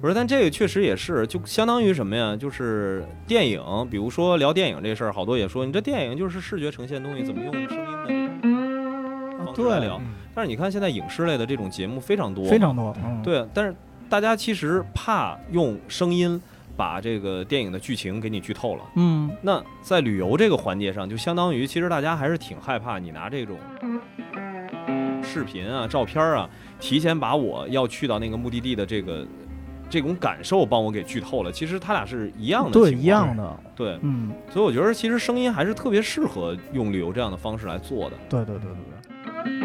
不是，但这个确实也是，就相当于什么呀？就是电影，比如说聊电影这事儿，好多也说你这电影就是视觉呈现东西，怎么用声音的方式来对聊？但是你看现在影视类的这种节目非常多，非常多，嗯，对，但是大家其实怕用声音把这个电影的剧情给你剧透了。嗯，那在旅游这个环节上，就相当于其实大家还是挺害怕你拿这种视频啊、照片啊，提前把我要去到那个目的地的这个这种感受帮我给剧透了。其实他俩是一样的，对，一样。的，对，嗯，所以我觉得其实声音还是特别适合用旅游这样的方式来做的。对对对对对，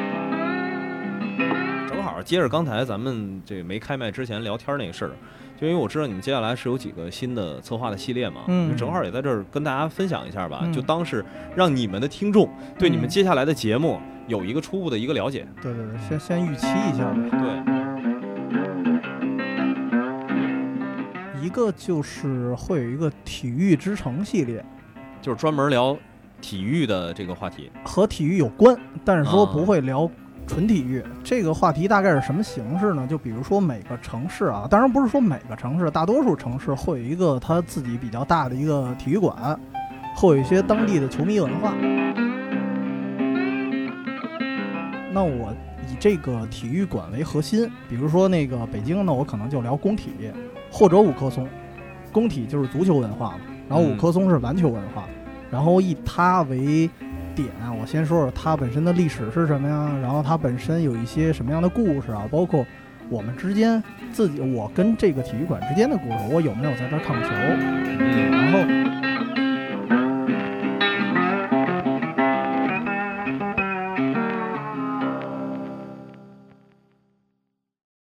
正好接着刚才咱们这没开麦之前聊天那个事儿，就因为我知道你们接下来是有几个新的策划的系列嘛，嗯就正好也在这儿跟大家分享一下吧，嗯就当是让你们的听众对你们嗯接下来的节目有一个初步的一个了解。对对对，先先预期一下呗。对，一个就是会有一个体育之城系列，就是专门聊体育的这个话题。和体育有关，但是说啊不会聊纯体育。这个话题大概是什么形式呢？就比如说每个城市啊，当然不是说每个城市，大多数城市会有一个它自己比较大的一个体育馆，会有一些当地的球迷文化。那我以这个体育馆为核心，比如说那个北京呢，我可能就聊工体或者五棵松。工体就是足球文化嘛，然后五嗯棵松是篮球文化，然后以它为点，我先说说它本身的历史是什么呀，然后它本身有一些什么样的故事啊，包括我们之间自己，我跟这个体育馆之间的故事，我有没有在这儿看过球，嗯，然后